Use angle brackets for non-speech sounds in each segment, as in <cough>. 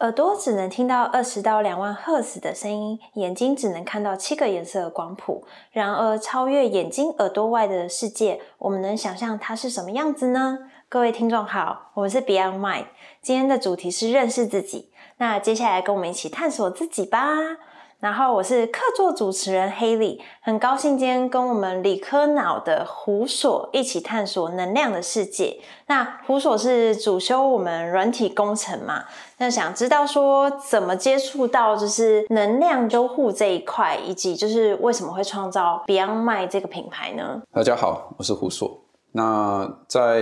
耳朵只能听到二十到两万赫兹的声音，眼睛只能看到七个颜色的光谱。然而，超越眼睛、耳朵外的世界，我们能想象它是什么样子呢？各位听众好，我是 Beyond Mind，今天的主题是认识自己。那接下来跟我们一起探索自己吧。然后我是客座主持人 Haley，很高兴今天跟我们理科脑的胡所一起探索能量的世界。那胡所是主修我们软体工程嘛？那想知道说怎么接触到就是能量修护这一块，以及就是为什么会创造 Beyond Mind 这个品牌呢？大家好，我是胡所。那在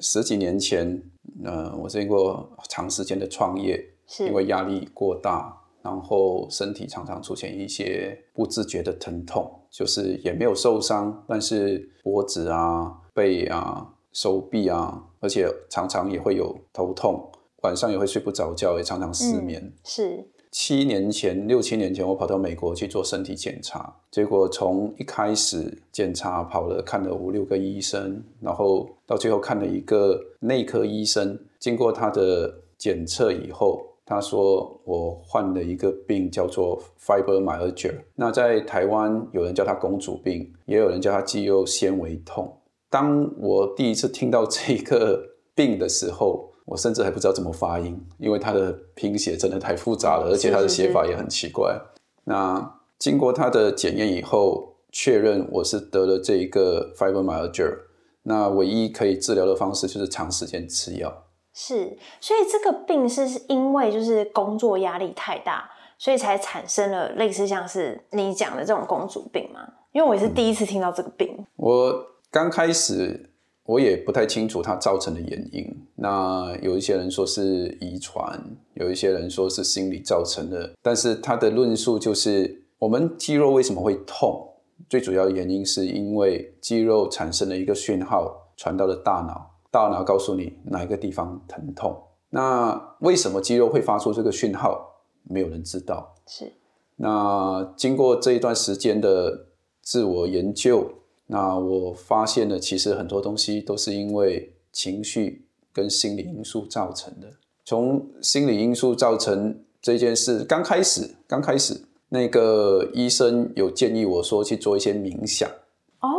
十几年前，呃，我经过长时间的创业，是因为压力过大。然后身体常常出现一些不自觉的疼痛，就是也没有受伤，但是脖子啊、背啊、手臂啊，而且常常也会有头痛，晚上也会睡不着觉，也常常失眠。是七年前、六七年前，我跑到美国去做身体检查，结果从一开始检查跑了看了五六个医生，然后到最后看了一个内科医生，经过他的检测以后。他说我患了一个病叫做 fibromyalgia，那在台湾有人叫它公主病，也有人叫它肌肉纤维痛。当我第一次听到这个病的时候，我甚至还不知道怎么发音，因为它的拼写真的太复杂了，而且它的写法也很奇怪。那经过他的检验以后，确认我是得了这一个 fibromyalgia，那唯一可以治疗的方式就是长时间吃药。是，所以这个病是因为就是工作压力太大，所以才产生了类似像是你讲的这种公主病吗？因为我也是第一次听到这个病。我刚开始我也不太清楚它造成的原因。那有一些人说是遗传，有一些人说是心理造成的。但是他的论述就是，我们肌肉为什么会痛？最主要原因是因为肌肉产生了一个讯号传到了大脑。大脑告诉你哪一个地方疼痛，那为什么肌肉会发出这个讯号？没有人知道。是。那经过这一段时间的自我研究，那我发现了，其实很多东西都是因为情绪跟心理因素造成的。从心理因素造成这件事，刚开始，刚开始那个医生有建议我说去做一些冥想。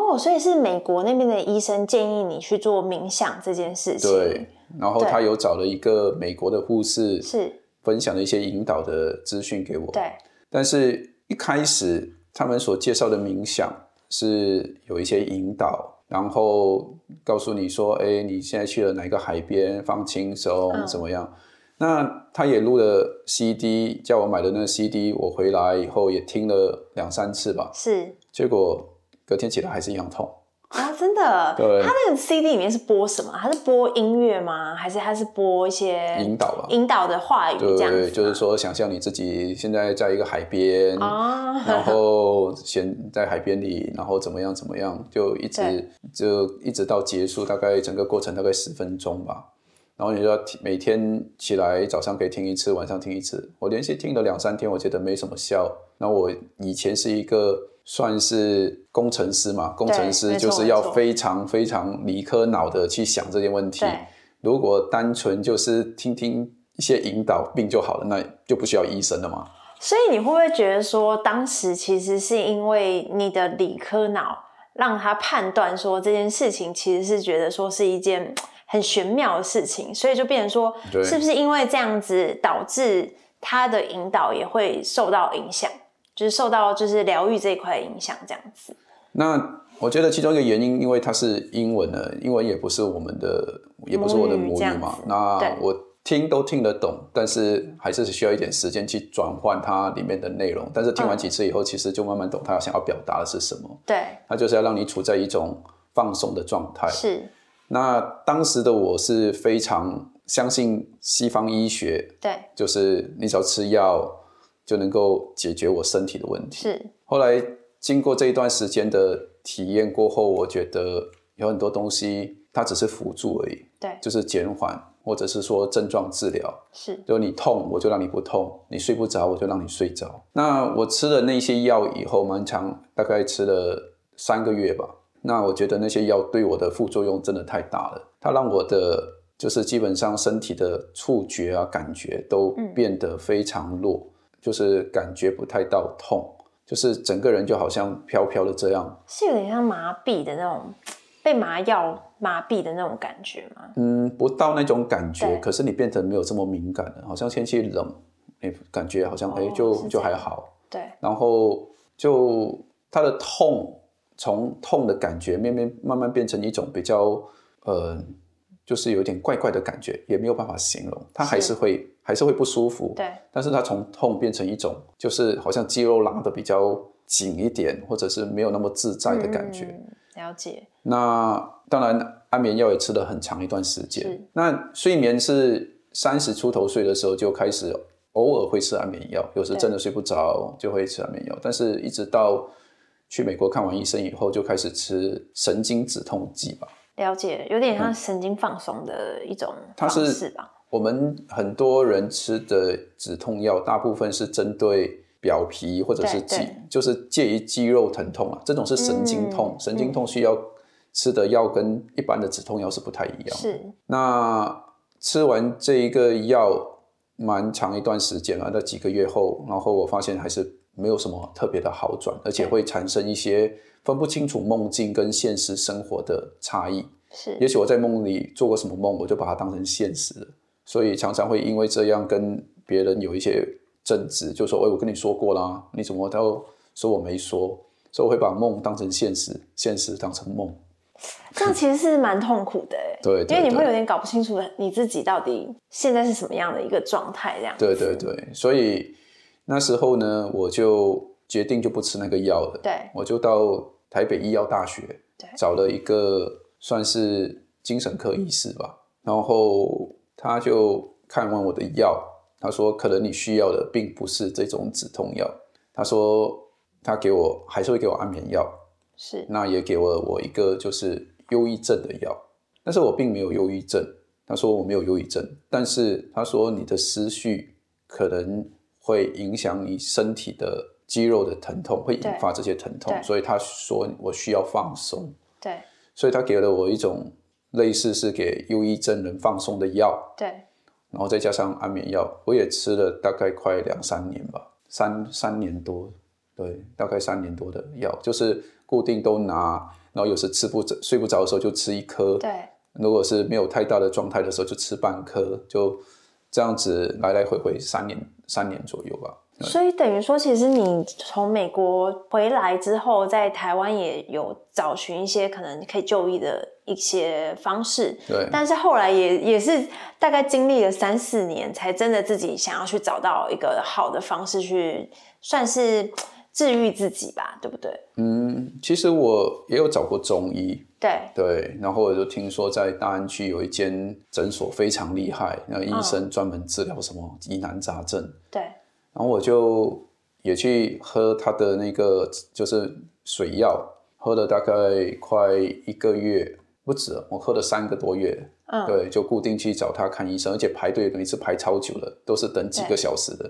哦，所以是美国那边的医生建议你去做冥想这件事情。对，然后他有找了一个美国的护士，是分享了一些引导的资讯给我。对，但是一开始他们所介绍的冥想是有一些引导，然后告诉你说：“哎，你现在去了哪个海边，放轻松，怎么样？”那他也录了 CD，叫我买的那个 CD，我回来以后也听了两三次吧。是，结果。隔天起来还是一样痛啊！真的，<laughs> 对，他那个 CD 里面是播什么？它是播音乐吗？还是它是播一些引导吧？引导的话语这样子，就是说，想象你自己现在在一个海边啊，然后先在海边里，然后怎么样怎么样，就一直 <laughs> 就一直到结束，大概整个过程大概十分钟吧。然后你就要每天起来，早上可以听一次，晚上听一次。我连续听了两三天，我觉得没什么效。那我以前是一个。算是工程师嘛？工程师就是要非常非常理科脑的去想这些问题。如果单纯就是听听一些引导，病就好了，那就不需要医生了嘛。所以你会不会觉得说，当时其实是因为你的理科脑让他判断说这件事情其实是觉得说是一件很玄妙的事情，所以就变成说，是不是因为这样子导致他的引导也会受到影响？就是受到就是疗愈这一块影响，这样子。那我觉得其中一个原因，因为它是英文的，英文也不是我们的，也不是我的母语嘛。那我听都听得懂，但是还是需要一点时间去转换它里面的内容。但是听完几次以后，其实就慢慢懂他想要表达的是什么。对，他就是要让你处在一种放松的状态。是。那当时的我是非常相信西方医学，对，就是你只要吃药。就能够解决我身体的问题。是，后来经过这一段时间的体验过后，我觉得有很多东西它只是辅助而已。对，就是减缓，或者是说症状治疗。是，就你痛，我就让你不痛；你睡不着，我就让你睡着。那我吃了那些药以后，蛮长，大概吃了三个月吧。那我觉得那些药对我的副作用真的太大了，它让我的就是基本上身体的触觉啊、感觉都变得非常弱，就是感觉不太到痛，就是整个人就好像飘飘的这样。是有点像麻痹的那种，被麻药麻痹的那种感觉吗？嗯，不到那种感觉，可是你变成没有这么敏感了，好像天气冷，你，感觉好像哎、哦就是就还好。对，然后就他的痛，从痛的感觉慢慢慢慢变成一种比较呃，就是有点怪怪的感觉，也没有办法形容，它还是是会还是会不舒服。对，但是它从痛变成一种，就是好像肌肉拉的比较紧一点，或者是没有那么自在的感觉。嗯了解，那当然，安眠药也吃了很长一段时间是。那睡眠是三十出头岁的时候就开始偶尔会吃安眠药，有时真的睡不着就会吃安眠药，但是一直到去美国看完医生以后，就开始吃神经止痛剂吧。了解，有点像神经放松的一种它方是式吧？我们很多人吃的止痛药，大部分是针对表皮或者是肌就是介于肌肉疼痛啊，这种是神经痛，嗯神经痛需要吃的药跟一般的止痛药是不太一样。是，那吃完这一个药蛮长一段时间了，那几个月后，然后我发现还是没有什么特别的好转，而且对。会产生一些分不清楚梦境跟现实生活的差异。是，也许我在梦里做过什么梦，我就把它当成现实了，所以常常会因为这样跟别人有一些争执，就说：“哎，我跟你说过啦，你怎么都说我没说？”所以我会把梦当成现实，现实当成梦。这样其实是蛮痛苦的 <laughs> 欸，对对因为你会有点搞不清楚你自己到底现在是什么样的一个状态，这样子。对对对，所以那时候呢，我就决定就不吃那个药了。对我就到台北医药大学对找了一个算是精神科医师吧，然后他就看完我的药，他说可能你需要的并不是这种止痛药，他说他给我还是会给我安眠药，是。那也给了我一个就是忧郁症的药，但是我并没有忧郁症。他说我没有忧郁症，但是他说你的思绪可能会影响你身体的肌肉的疼痛，会引发这些疼痛，所以他说我需要放松，对。所以他给了我一种类似是给忧郁症人放松的药，对。然后再加上安眠药，我也吃了大概快两三年吧，三三年多，对，大概三年多的药，就是固定都拿，然后有时吃不着睡不着的时候就吃一颗，对，如果是没有太大的状态的时候就吃半颗，就这样子来来回回三年三年左右吧。所以等于说，其实你从美国回来之后，在台湾也有找寻一些可能可以就医的一些方式，对，但是后来也也是大概经历了三四年，才真的自己想要去找到一个好的方式去，算是治愈自己吧，对不对？嗯，其实我也有找过中医，对。对，然后我就听说在大安区有一间诊所非常厉害，那个医生专门治疗什么疑难杂症。对然后我就也去喝他的那个就是水药，喝了大概快一个月，不止，我喝了三个多月。嗯对，就固定去找他看医生，而且排队每次排超久了，都是等几个小时的。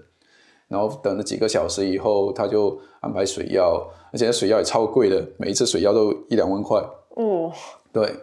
然后等了几个小时以后，他就安排水药，而且那水药也超贵的，每一次水药都一两万块。哦，对，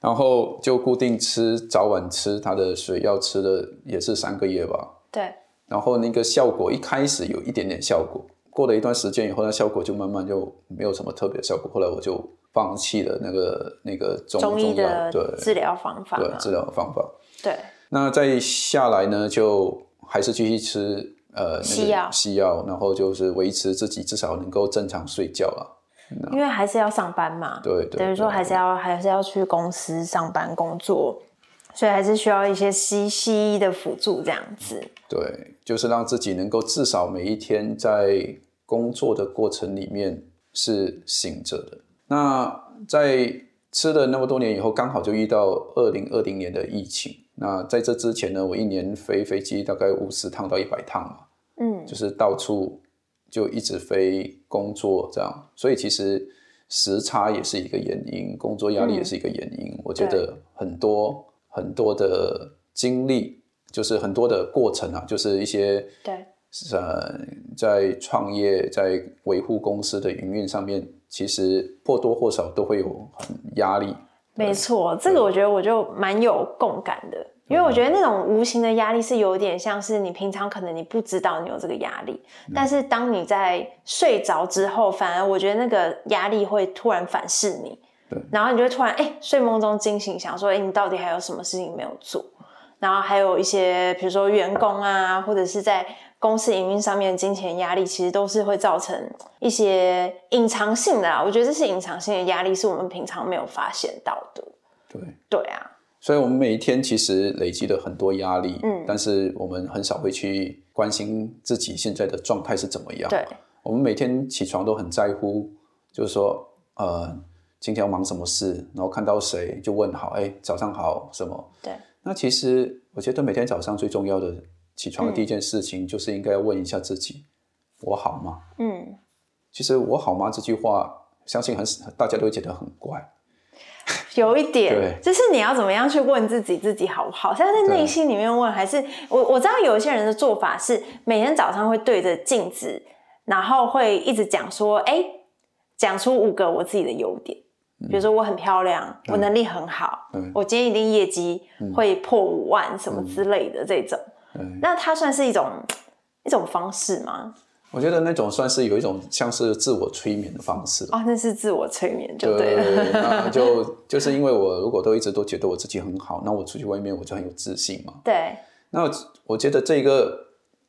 然后就固定吃，早晚吃他的水药，吃了也是三个月吧。对然后那个效果一开始有一点点效果，过了一段时间以后，那效果就慢慢就没有什么特别效果。后来我就放弃了那个那个中中医的对治疗方法治疗方法。对那再下来呢，就还是继续吃呃、西药西药，然后就是维持自己至少能够正常睡觉啊。因为还是要上班嘛，对对等于说对还是要还是要去公司上班工作，所以还是需要一些西西医的辅助这样子。对，就是让自己能够至少每一天在工作的过程里面是醒着的。那在吃了那么多年以后，刚好就遇到二零二零年的疫情。那在这之前呢，我一年飞飞机大概五十趟到一百趟嘛，嗯，就是到处就一直飞工作这样，所以其实时差也是一个原因，工作压力也是一个原因。我觉得很多很多的经历，就是很多的过程啊，就是一些对。呃，在创业、在维护公司的营运上面，其实或多或少都会有很压力。没错，这个我觉得我就蛮有共感的，因为我觉得那种无形的压力是有点像是你平常可能你不知道你有这个压力，但是当你在睡着之后，反而我觉得那个压力会突然反噬你，对，然后你就会突然哎睡梦中惊醒，想说哎你到底还有什么事情没有做？然后还有一些比如说员工啊，或者是在。公司营运上面的金钱压力，其实都是会造成一些隐藏性的啊。我觉得这是隐藏性的压力，是我们平常没有发现到的。对对啊，所以我们每一天其实累积了很多压力，嗯，但是我们很少会去关心自己现在的状态是怎么样。对，我们每天起床都很在乎，就是说，呃，今天要忙什么事，然后看到谁就问好，哎，早上好，什么？对。那其实我觉得每天早上最重要的。起床的第一件事情就是应该要问一下自己：我好吗？嗯，其实“我好吗”这句话，相信很大家都会觉得很怪，有一点，就是你要怎么样去问自己自己好不好？是要在内心里面问，还是我我知道有一些人的做法是每天早上会对着镜子，然后会一直讲说：“哎，讲出五个我自己的优点，比如说我很漂亮，我能力很好，我今天一定业绩会破五万什么之类的这种。”那它算是一种一种方式吗？我觉得那种算是有一种像是自我催眠的方式哦，那是自我催眠就对了。那就就是因为我如果都一直都觉得我自己很好，那我出去外面我就很有自信嘛。对。那我觉得这个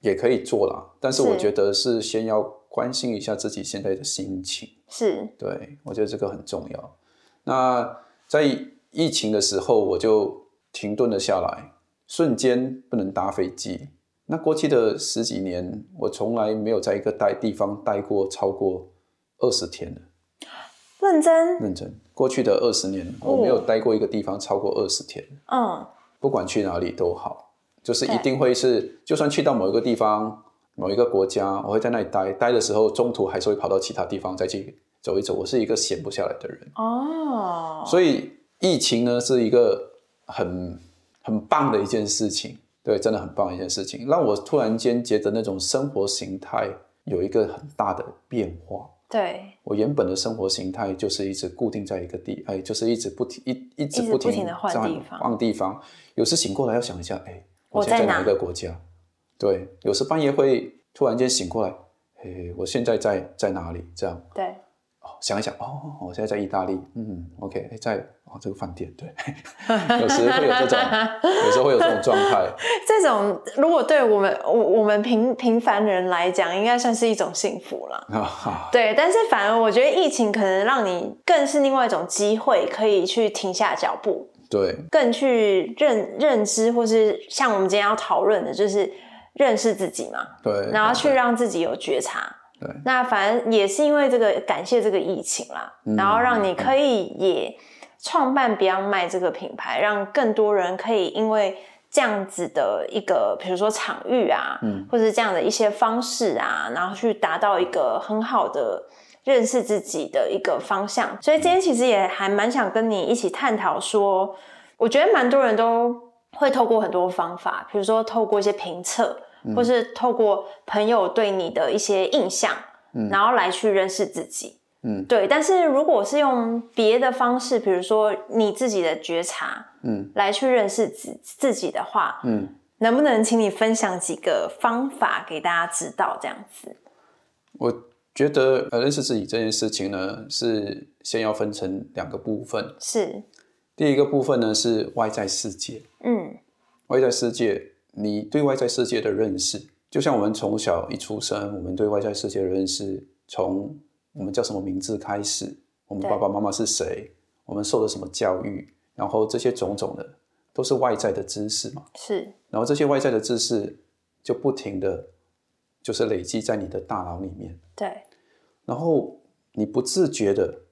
也可以做了，但是我觉得是先要关心一下自己现在的心情。是。对，我觉得这个很重要。那在疫情的时候，我就停顿了下来。瞬间不能搭飞机。那过去的十几年，我从来没有在一个待地方待过超过二十天的。认真？认真。过去的二十年，我没有待过一个地方超过二十天。嗯。不管去哪里都好，就是一定会是，就算去到某一个地方、某一个国家，我会在那里待。待的时候，中途还是会跑到其他地方再去走一走。我是一个闲不下来的人。哦。所以疫情呢，是一个很。很棒的一件事情，对，真的很棒的一件事情，让我突然间觉得那种生活形态有一个很大的变化。对，我原本的生活形态就是一直固定在一个地，哎，就是一直不停一一直不停的换地方，换地方。有时醒过来要想一下，哎，我现在哪一个国家？对，有时半夜会突然间醒过来，诶，我现在在在哪里？这样。对。哦，想一想，哦，我现在在意大利，嗯，OK，在。哦，这个饭店对，<laughs> 有时会有这种，有时候会有这种状态。<laughs> 这种如果对我们我我们平平凡人来讲，应该算是一种幸福了。<laughs> 对，但是反而我觉得疫情可能让你更是另外一种机会，可以去停下脚步，对，更去认认知，或是像我们今天要讨论的，就是认识自己嘛。对，然后去让自己有觉察。对，那反正也是因为这个，感谢这个疫情啦，然后让你可以也。创办 Beyond 卖这个品牌，让更多人可以因为这样子的一个，比如说场域啊，嗯，或者这样的一些方式啊，然后去达到一个很好的认识自己的一个方向。所以今天其实也还蛮想跟你一起探讨，说我觉得蛮多人都会透过很多方法，比如说透过一些评测，或是透过朋友对你的一些印象，嗯，然后来去认识自己。嗯，对，但是如果是用别的方式，比如说你自己的觉察，嗯，来去认识自自己的话，嗯，能不能请你分享几个方法给大家知道？这样子，我觉得呃，认识自己这件事情呢，是先要分成两个部分，是。第一个部分呢是外在世界，嗯，外在世界，你对外在世界的认识，就像我们从小一出生，我们对外在世界的认识从。我们叫什么名字？开始，我们爸爸妈妈是谁？我们受了什么教育？然后这些种种的，都是外在的知识嘛？是。然后这些外在的知识，就不停的，就是累积在你的大脑里面。对。然后你不自觉的，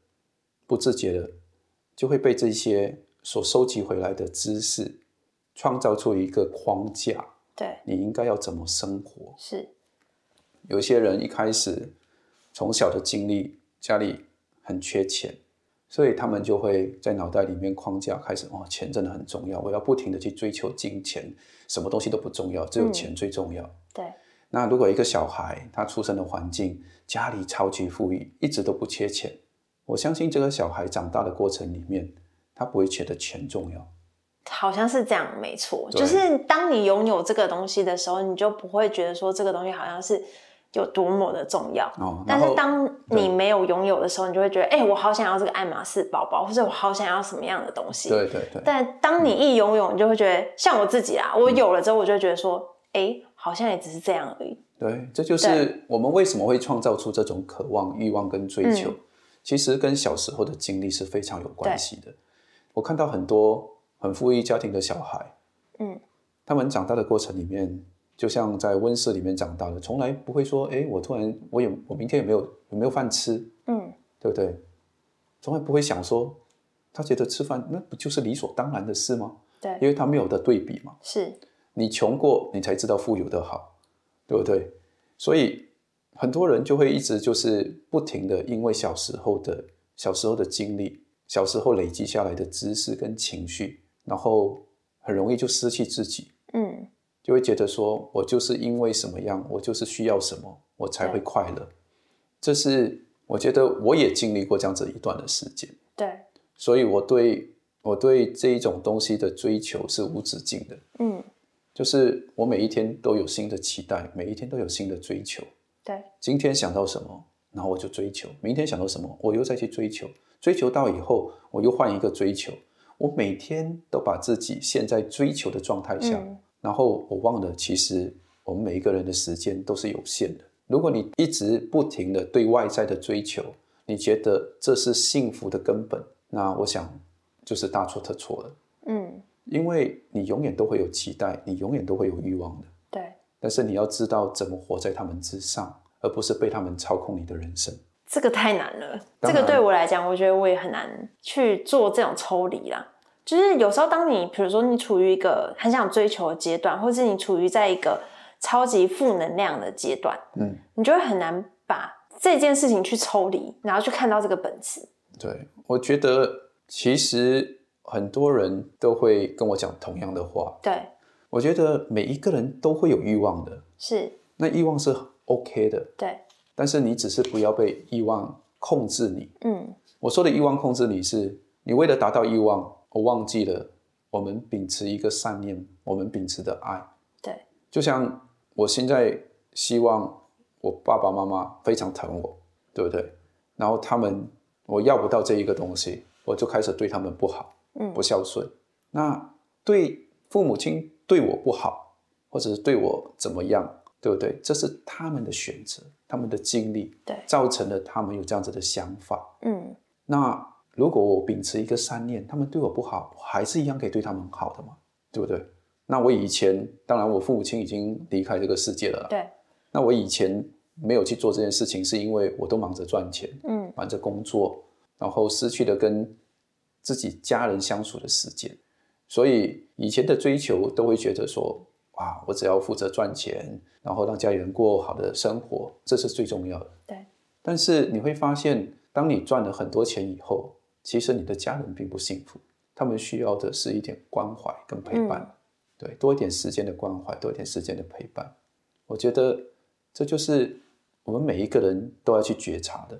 不自觉的，就会被这些所收集回来的知识，创造出一个框架。对。你应该要怎么生活？是。有些人一开始。从小的经历，家里很缺钱，所以他们就会在脑袋里面框架开始哦，钱真的很重要，我要不停的去追求金钱，什么东西都不重要，只有钱最重要。对。那如果一个小孩他出生的环境家里超级富裕，一直都不缺钱，我相信这个小孩长大的过程里面，他不会觉得钱重要。好像是这样，没错。就是当你拥有这个东西的时候，你就不会觉得说这个东西好像是有多么的重要。哦，但是当你没有拥有的时候，你就会觉得，哎、我好想要这个爱马仕包包，或者我好想要什么样的东西。对对对，但当你一拥有，你就会觉得，像我自己啊，我有了之后，我就会觉得说，哎、好像也只是这样而已。对，这就是我们为什么会创造出这种渴望、欲望跟追求，嗯其实跟小时候的经历是非常有关系的。我看到很多很富裕家庭的小孩，嗯，他们长大的过程里面，就像在温室里面长大的，从来不会说，哎，我突然我有我明天有没有有没有饭吃，嗯，对不对？从来不会想说，他觉得吃饭那不就是理所当然的事吗？对，因为他没有的对比嘛。是，你穷过，你才知道富有的好，对不对？所以很多人就会一直就是不停的，因为小时候的小时候的经历，小时候累积下来的知识跟情绪，然后很容易就失去自己，嗯，就会觉得说我就是因为什么样，我就是需要什么，我才会快乐。这是我觉得我也经历过这样子一段的时间，对，所以我对我对这一种东西的追求是无止境的。嗯，就是我每一天都有新的期待，每一天都有新的追求。对，今天想到什么，然后我就追求；明天想到什么，我又再去追求。追求到以后，我又换一个追求。我每天都把自己陷在追求的状态下，嗯然后我忘了，其实我们每一个人的时间都是有限的。如果你一直不停的对外在的追求，你觉得这是幸福的根本，那我想就是大错特错了。嗯，因为你永远都会有期待，你永远都会有欲望的。对，但是你要知道怎么活在他们之上，而不是被他们操控你的人生。这个太难了。这个对我来讲，我觉得我也很难去做这种抽离啦。就是有时候，当你比如说你处于一个很想追求的阶段，或是你处于在一个超级负能量的阶段，嗯，你就会很难把这件事情去抽离，然后去看到这个本质。对，我觉得其实很多人都会跟我讲同样的话。对，我觉得每一个人都会有欲望的，是，那欲望是 OK 的，对，但是你只是不要被欲望控制你。嗯，我说的欲望控制你是，你为了达到欲望，我忘记了我们秉持一个善念，我们秉持的爱。对，就像我现在希望我爸爸妈妈非常疼我，对不对？然后他们我要不到这一个东西，我就开始对他们不好，嗯不孝顺。那对父母亲对我不好，或者是对我怎么样，对不对？这是他们的选择，他们的经历，对造成了他们有这样子的想法。嗯，那如果我秉持一个善念，他们对我不好，我还是一样可以对他们好的嘛，对不对？那我以前，当然我父母亲已经离开这个世界了。对，那我以前没有去做这件事情，是因为我都忙着赚钱，嗯，忙着工作，然后失去了跟自己家人相处的时间。所以以前的追求都会觉得说，哇，我只要负责赚钱，然后让家里人过好的生活，这是最重要的。对，但是你会发现，当你赚了很多钱以后，其实你的家人并不幸福，他们需要的是一点关怀跟陪伴，嗯对，多一点时间的关怀，多一点时间的陪伴。我觉得这就是我们每一个人都要去觉察的。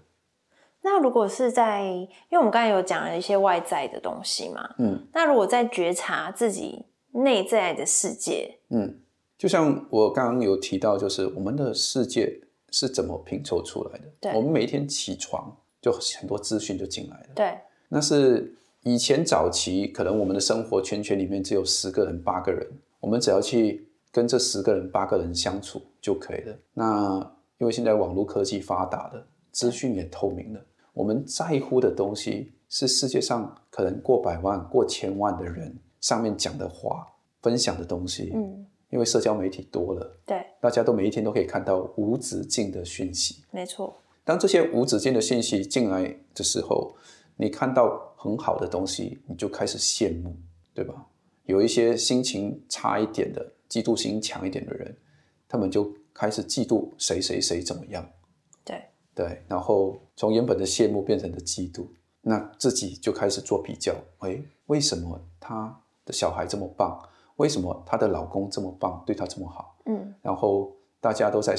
那如果是在，因为我们刚才有讲了一些外在的东西嘛，嗯那如果在觉察自己内在的世界，嗯，就像我刚刚有提到，就是我们的世界是怎么拼凑出来的？对我们每一天起床就很多资讯就进来了。对，那是以前早期，可能我们的生活圈圈里面只有十个人、八个人，我们只要去跟这十个人、八个人相处就可以了。那因为现在网络科技发达了，资讯也透明了，我们在乎的东西是世界上可能过百万、过千万的人上面讲的话、分享的东西。嗯，因为社交媒体多了，对，大家都每一天都可以看到无止境的讯息。没错，当这些无止境的信息进来的时候，你看到很好的东西，你就开始羡慕，对吧？有一些心情差一点的、嫉妒心强一点的人，他们就开始嫉妒谁谁谁怎么样，对，对，然后从原本的羡慕变成了嫉妒，那自己就开始做比较，诶，为什么她的小孩这么棒？为什么她的老公这么棒，对她这么好？嗯，然后大家都在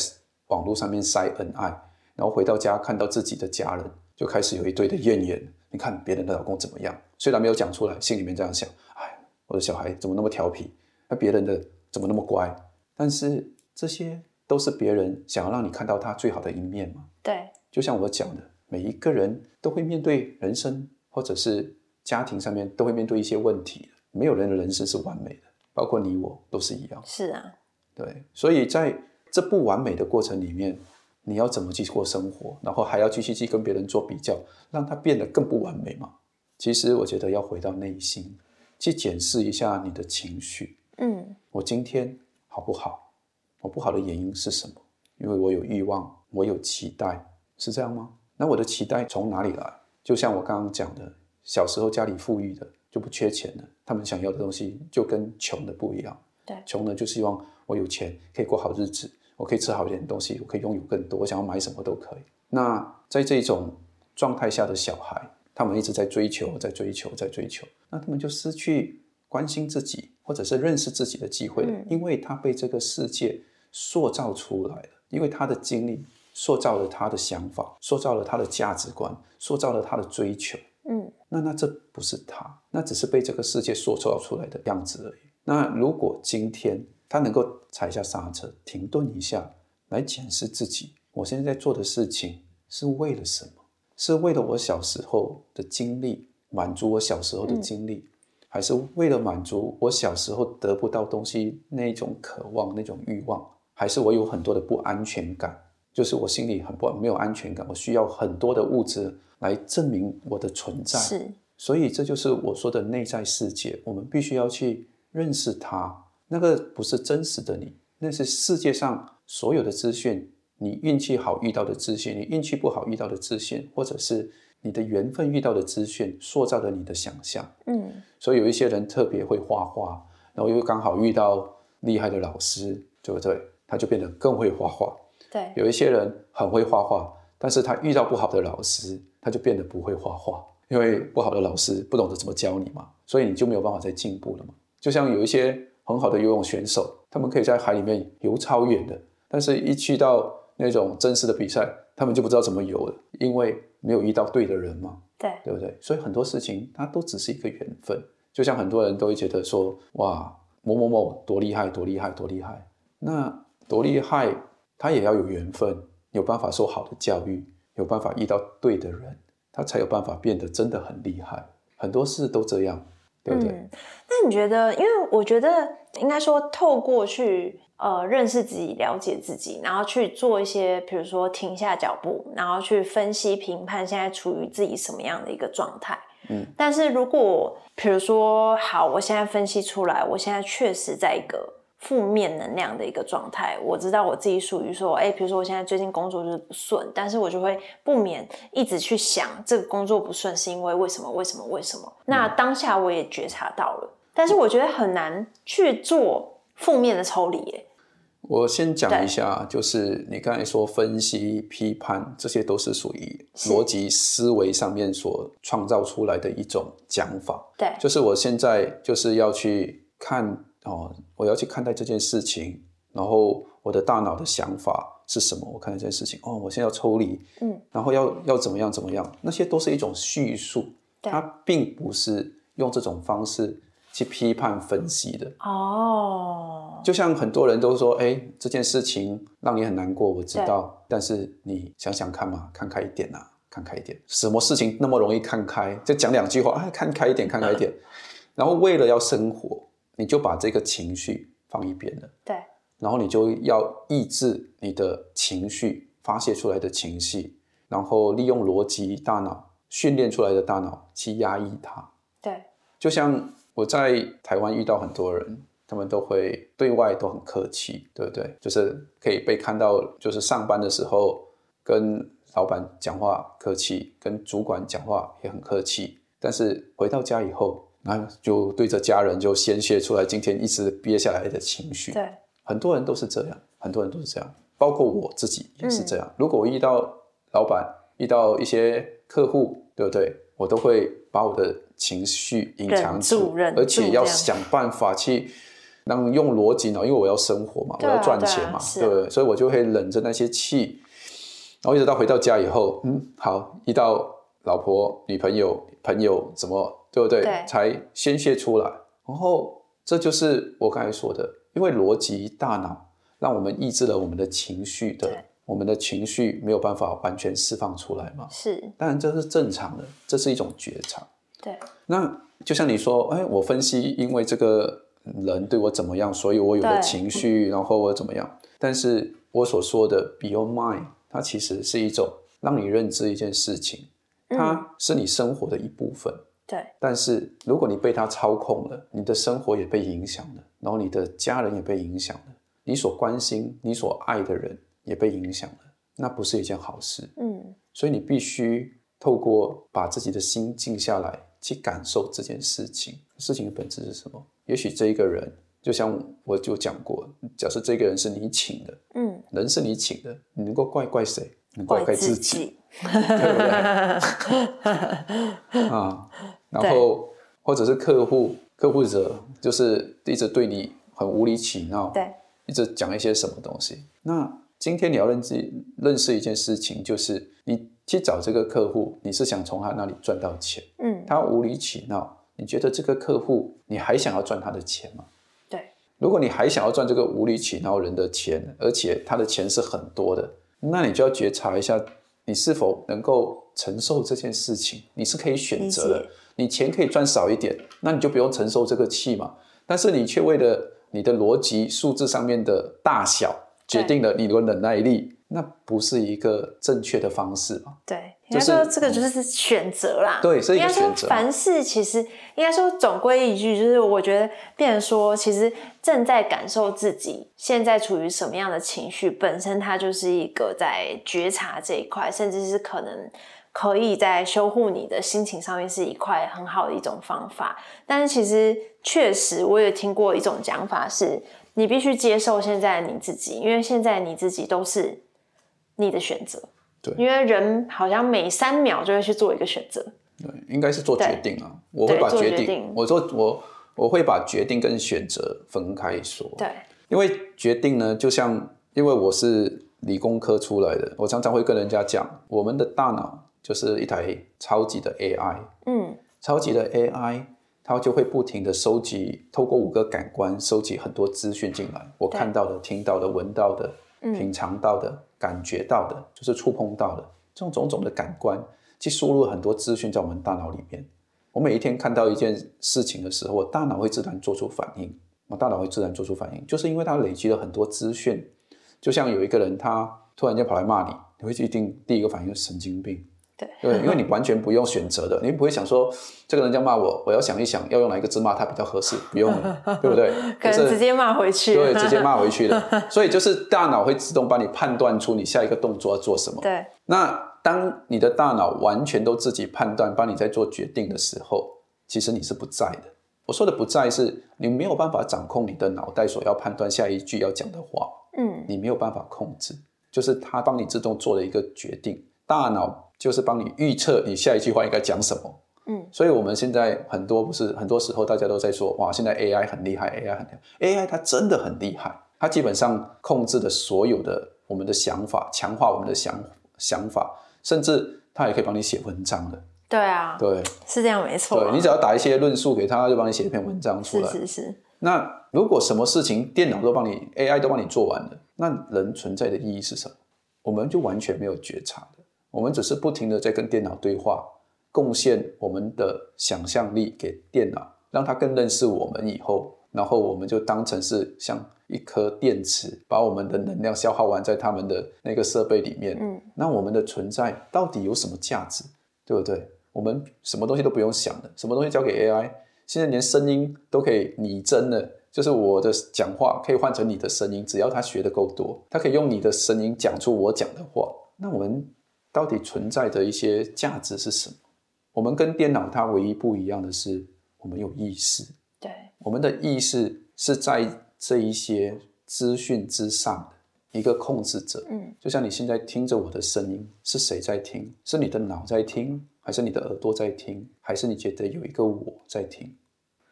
网络上面晒恩爱，然后回到家看到自己的家人，就开始有一堆的怨言。你看别人的老公怎么样，虽然没有讲出来，心里面这样想：哎，我的小孩怎么那么调皮？那别人的怎么那么乖？但是这些都是别人想要让你看到他最好的一面嘛。对，就像我讲的，每一个人都会面对人生或者是家庭上面都会面对一些问题，没有人的人生是完美的，包括你我都是一样。是啊，对，所以在这不完美的过程里面，你要怎么去过生活，然后还要继续去跟别人做比较，让它变得更不完美嘛？其实我觉得要回到内心，去检视一下你的情绪。嗯，我今天好不好？我不好的原因是什么？因为我有欲望，我有期待，是这样吗？那我的期待从哪里来？就像我刚刚讲的，小时候家里富裕的就不缺钱了，他们想要的东西就跟穷的不一样。对，穷呢就希望我有钱可以过好日子，我可以吃好一点的东西，我可以拥有更多，我想要买什么都可以。那在这种状态下的小孩，他们一直在追求，在追求，在追求，那他们就失去关心自己或者是认识自己的机会了，因为他被这个世界塑造出来了，因为他的经历塑造了他的想法，塑造了他的价值观，塑造了他的追求。嗯，那那这不是他，那只是被这个世界塑造出来的样子而已。那如果今天他能够踩下刹车，停顿一下，来检视自己，我现在在做的事情是为了什么？是为了我小时候的经历，满足我小时候的经历，还是为了满足我小时候得不到东西那种渴望、那种欲望？还是我有很多的不安全感，就是我心里很不没有安全感，我需要很多的物质来证明我的存在。是，所以这就是我说的内在世界，我们必须要去认识它。那个不是真实的你，那是世界上所有的资讯。你运气好遇到的资讯，你运气不好遇到的资讯，或者是你的缘分遇到的资讯，塑造了你的想象。嗯，所以有一些人特别会画画，然后又刚好遇到厉害的老师，对不对？他就变得更会画画。对，有一些人很会画画，但是他遇到不好的老师，他就变得不会画画，因为不好的老师不懂得怎么教你嘛，所以你就没有办法再进步了嘛。就像有一些很好的游泳选手，他们可以在海里面游超远的，但是一去到那种真实的比赛，他们就不知道怎么游了，因为没有遇到对的人嘛，对，对不对？所以很多事情它都只是一个缘分。就像很多人都会觉得说，哇，某某某多厉害，多厉害，多厉害。那多厉害，他也要有缘分，有办法受好的教育，有办法遇到对的人，他才有办法变得真的很厉害。很多事都这样，对不对？嗯，那你觉得？因为我觉得应该说，透过去呃认识自己、了解自己，然后去做一些，比如说停下脚步，然后去分析、评判现在处于自己什么样的一个状态。嗯，但是如果比如说，好，我现在分析出来，我现在确实在一个负面能量的一个状态。我知道我自己属于说，哎，比如说我现在最近工作就是不顺，但是我就会不免一直去想，这个工作不顺是因为为什么？为什么？为什么？那当下我也觉察到了，但是我觉得很难去做负面的抽离。耶。我先讲一下，就是你刚才说分析、批判，这些都是属于逻辑思维上面所创造出来的一种讲法。对，就是我现在就是要去看哦，我要去看待这件事情，然后我的大脑的想法是什么？我看待这件事情，哦，我现在要抽离，嗯，然后要要怎么样怎么样，那些都是一种叙述，它并不是用这种方式。去批判分析的哦，就像很多人都说，哎，这件事情让你很难过，我知道，但是你想想看嘛，看开一点呐，看开一点，什么事情那么容易看开？就讲两句话，哎，看开一点，看开一点，<laughs> 然后为了要生活，你就把这个情绪放一边了，对，然后你就要抑制你的情绪发泄出来的情绪，然后利用逻辑大脑训练出来的大脑去压抑它，对，就像。我在台湾遇到很多人，他们都会对外都很客气，对不对？就是可以被看到，就是上班的时候跟老板讲话客气，跟主管讲话也很客气。但是回到家以后，那就对着家人就宣泄出来今天一直憋下来的情绪。对，很多人都是这样，很多人都是这样，包括我自己也是这样。如果我遇到老板，遇到一些客户，对不对？我都会把我的。情绪隐藏住，而且要想办法去让用逻辑呢，因为我要生活嘛，我要赚钱嘛，对不对？所以我就会忍着那些气，然后一直到回到家以后，嗯，好，遇到老婆、女朋友朋友怎么，对不对？对才宣泄出来。然后这就是我刚才说的，因为逻辑大脑让我们抑制了我们的情绪的对，我们的情绪没有办法完全释放出来嘛。是，当然这是正常的，这是一种觉察。对，那就像你说，哎，我分析因为这个人对我怎么样，所以我有了情绪，然后我怎么样？但是我所说的 beyond mind，它其实是一种让你认知一件事情，它是你生活的一部分。对，但是如果你被它操控了，你的生活也被影响了，然后你的家人也被影响了，你所关心、你所爱的人也被影响了，那不是一件好事。嗯，所以你必须透过把自己的心静下来，去感受这件事情。事情的本质是什么？也许这一个人，就像我就讲过，假设这个人是你请的，嗯，人是你请的，你能够怪怪谁？能怪怪自自己，对不对？<laughs> 啊，然后或者是客户，客户者就是一直对你很无理取闹，对，一直讲一些什么东西。那今天你要认知认识一件事情，就是你去找这个客户，你是想从他那里赚到钱，嗯，他无理取闹，你觉得这个客户你还想要赚他的钱吗？对，如果你还想要赚这个无理取闹人的钱，而且他的钱是很多的，那你就要觉察一下，你是否能够承受这件事情？你是可以选择的，你钱可以赚少一点，那你就不用承受这个气嘛。但是你却为了你的逻辑数字上面的大小，决定了你的忍耐力，那不是一个正确的方式嘛？对，应该就是说这个就是选择啦。对是一个选择凡事其实应该说总归一句，就是我觉得变成说，其实正在感受自己现在处于什么样的情绪，本身它就是一个在觉察这一块，甚至是可能。可以在修护你的心情上面是一块很好的一种方法，但是其实确实我也听过一种讲法是，你必须接受现在的你自己，因为现在你自己都是你的选择。对因为人好像每三秒就会去做一个选择。对，应该是做对决定啊。我会把做决定，决定我做我我会把决定跟选择分开说。对，因为决定呢，就像因为我是理工科出来的，我常常会跟人家讲，我们的大脑就是一台超级的 AI，嗯，超级的 AI，它就会不停的收集，透过五个感官收集很多资讯进来，我看到的、听到的、闻到的、品尝到的、感觉到的，就是触碰到的，这种种种的感官，去输入很多资讯在我们大脑里面。我每一天看到一件事情的时候，我大脑会自然做出反应。我大脑会自然做出反应，就是因为它累积了很多资讯。就像有一个人，他突然间跑来骂你，你会一定第一个反应是神经病。对对，因为你完全不用选择的，<laughs> 你不会想说这个人家骂我，我要想一想要用哪一个字骂他比较合适，不用了，<laughs> 对不对？可是能直接骂回去。对，直接骂回去的。<laughs> 所以就是大脑会自动帮你判断出你下一个动作要做什么。对那当你的大脑完全都自己判断，帮你在做决定的时候，其实你是不在的。我说的不在是你没有办法掌控你的脑袋所要判断下一句要讲的话，嗯，你没有办法控制，就是它帮你自动做了一个决定，大脑就是帮你预测你下一句话应该讲什么。嗯，所以我们现在很多不是很多时候大家都在说，哇，现在 AI 很厉害，AI 很厉害，AI 它真的很厉害，它基本上控制了所有的我们的想法，强化我们的想想法，甚至它也可以帮你写文章的。对啊，对，是这样没错啊。对你只要打一些论述给他，他就帮你写一篇文章出是来。是是，那如果什么事情电脑都帮你，AI 都帮你做完了，那人存在的意义是什么？我们就完全没有觉察的，我们只是不停的在跟电脑对话，贡献我们的想象力给电脑，让它更认识我们以后，然后我们就当成是像一颗电池，把我们的能量消耗完在他们的那个设备里面。嗯，那我们的存在到底有什么价值？对不对？我们什么东西都不用想了，什么东西交给 AI，现在连声音都可以拟真了。就是我的讲话可以换成你的声音，只要他学的够多，他可以用你的声音讲出我讲的话。那我们到底存在的一些价值是什么？我们跟电脑它唯一不一样的是，我们有意识，对我们的意识是在这一些资讯之上的一个控制者。嗯，就像你现在听着我的声音，是谁在听？是你的脑在听，还是你的耳朵在听，还是你觉得有一个我在听？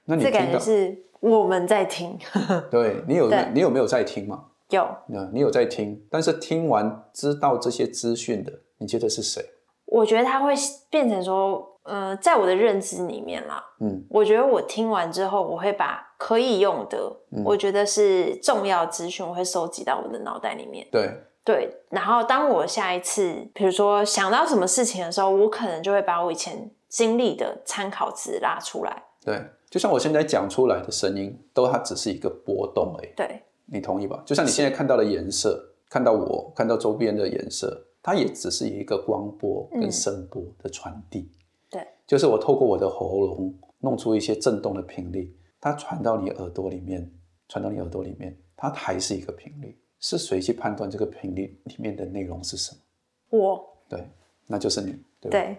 那你这感觉是我们在听，<laughs> 对你有对你有没有在听吗？有那你有在听，但是听完知道这些资讯的，你觉得是谁？我觉得他会变成说，呃，在我的认知里面啦，嗯，我觉得我听完之后，我会把可以用的，嗯我觉得是重要资讯，我会收集到我的脑袋里面。对，对，然后当我下一次，比如说想到什么事情的时候，我可能就会把我以前经历的参考值拉出来。对，就像我现在讲出来的声音，都它只是一个波动而已，对，你同意吧？就像你现在看到的颜色，看到我，看到周边的颜色，它也只是一个光波跟声波的传递。对，就是我透过我的喉咙弄出一些震动的频率，它传到你耳朵里面，传到你耳朵里面，它还是一个频率。是谁去判断这个频率里面的内容是什么？我对，那就是你，对吧？对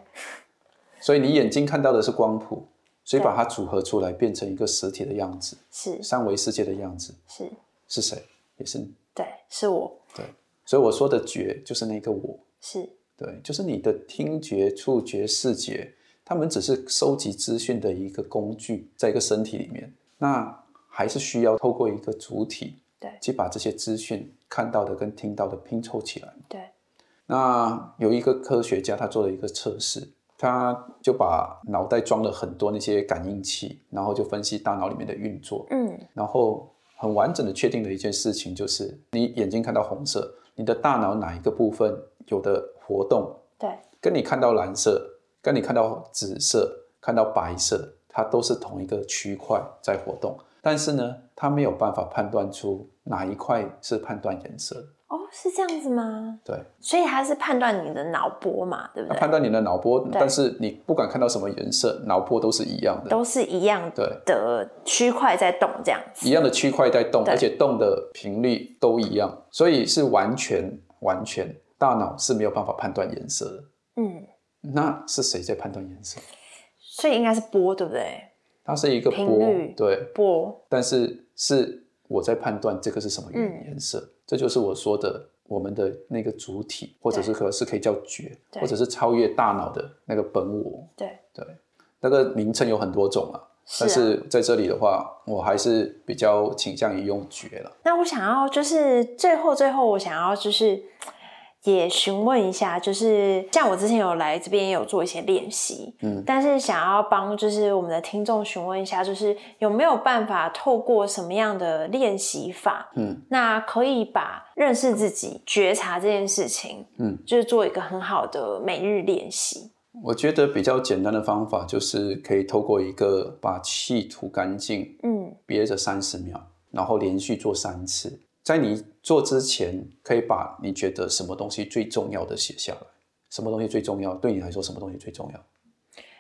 <laughs> 所以你眼睛看到的是光谱，所以把它组合出来，变成一个实体的样子，是三维世界的样子是，是谁？也是你。对是我对，所以我说的觉就是那个我，是。对，就是你的听觉、触觉、视觉，他们只是收集资讯的一个工具，在一个身体里面，那还是需要透过一个主体，对。去把这些资讯看到的跟听到的拼凑起来。对。那有一个科学家，他做了一个测试，他就把脑袋装了很多那些感应器，然后就分析大脑里面的运作，嗯。然后很完整的确定了一件事情，就是你眼睛看到红色，你的大脑哪一个部分有的活动，对跟你看到蓝色、跟你看到紫色、看到白色，它都是同一个区块在活动，但是呢，它没有办法判断出哪一块是判断颜色的。哦是这样子吗？对，所以它是判断你的脑波嘛，对不对？判断你的脑波，但是你不管看到什么颜色，脑波都是一样的，都是一样对，的区块在动，这样子一样的区块在动，而且动的频率都一样，所以是完全完全大脑是没有办法判断颜色的。嗯，那是谁在判断颜色？所以应该是波，对不对？它是一个波对，波但是是我在判断这个是什么颜色，这就是我说的我们的那个主体，或者是可是可以叫觉，或者是超越大脑的那个本我。对对，那个名称有很多种啊，但是在这里的话，我还是比较倾向于用觉了。那我想要就是最后最后，我想要就是也询问一下，就是像我之前有来这边也有做一些练习，嗯但是想要帮就是我们的听众询问一下，就是有没有办法透过什么样的练习法，嗯，那可以把认识自己、觉察这件事情，嗯，就是做一个很好的每日练习。我觉得比较简单的方法就是可以透过一个把气吐干净，嗯憋着三十秒，然后连续做三次。在你做之前，可以把你觉得什么东西最重要的写下来。什么东西最重要？对你来说，什么东西最重要？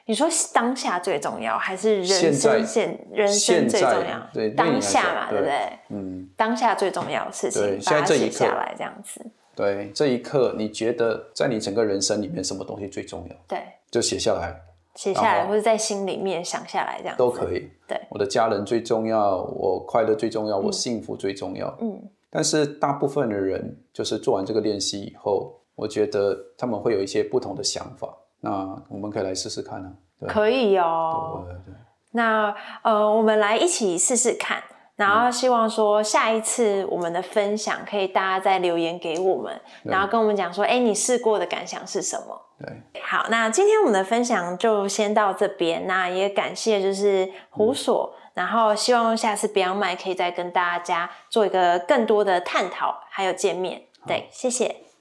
你说当下最重要，还是人现在生现人生最重要？对当下嘛，对不对对？嗯，当下最重要的事情，对把它现在这一刻写下来，这样子。对，这一刻你觉得在你整个人生里面，什么东西最重要？对，就写下来写下来或者在心里面想下来，这样都可。以。对，我的家人最重要，我快乐最重要，我幸福最重要。嗯，但是大部分的人就是做完这个练习以后，我觉得他们会有一些不同的想法。那我们可以来试试看啊。对，可以哦。对对对。那呃，我们来一起试试看。然后希望说下一次我们的分享可以大家再留言给我们，然后跟我们讲说，哎，你试过的感想是什么？对，好，那今天我们的分享就先到这边。那也感谢就是胡所，然后希望下次 Beyond 麦可以再跟大家做一个更多的探讨，还有见面。对，谢谢。